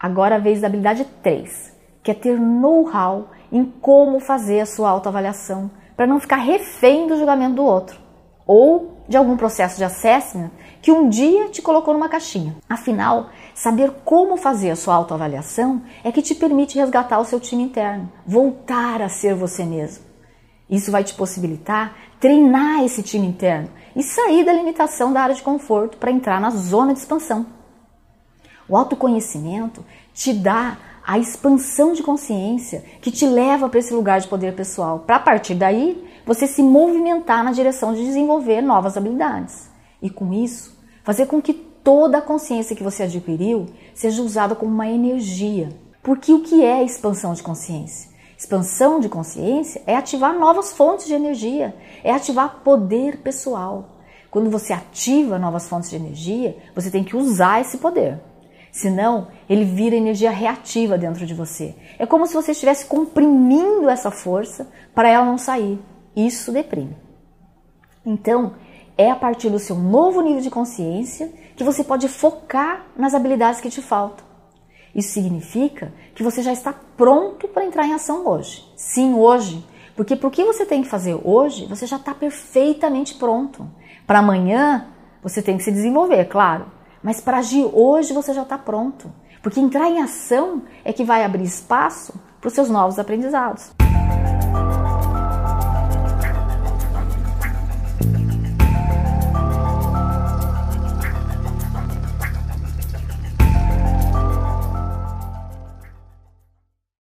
Agora a vez da habilidade 3, que é ter know-how em como fazer a sua autoavaliação, para não ficar refém do julgamento do outro ou de algum processo de assessment que um dia te colocou numa caixinha. Afinal, saber como fazer a sua autoavaliação é que te permite resgatar o seu time interno, voltar a ser você mesmo. Isso vai te possibilitar treinar esse time interno e sair da limitação da área de conforto para entrar na zona de expansão. O autoconhecimento te dá a expansão de consciência que te leva para esse lugar de poder pessoal. Para a partir daí, você se movimentar na direção de desenvolver novas habilidades. E com isso, fazer com que toda a consciência que você adquiriu seja usada como uma energia. Porque o que é expansão de consciência? Expansão de consciência é ativar novas fontes de energia, é ativar poder pessoal. Quando você ativa novas fontes de energia, você tem que usar esse poder. Senão, ele vira energia reativa dentro de você. É como se você estivesse comprimindo essa força para ela não sair. Isso deprime. Então, é a partir do seu novo nível de consciência que você pode focar nas habilidades que te faltam. Isso significa que você já está pronto para entrar em ação hoje. Sim, hoje. Porque para o que você tem que fazer hoje, você já está perfeitamente pronto. Para amanhã, você tem que se desenvolver, claro. Mas para agir hoje você já está pronto. Porque entrar em ação é que vai abrir espaço para os seus novos aprendizados.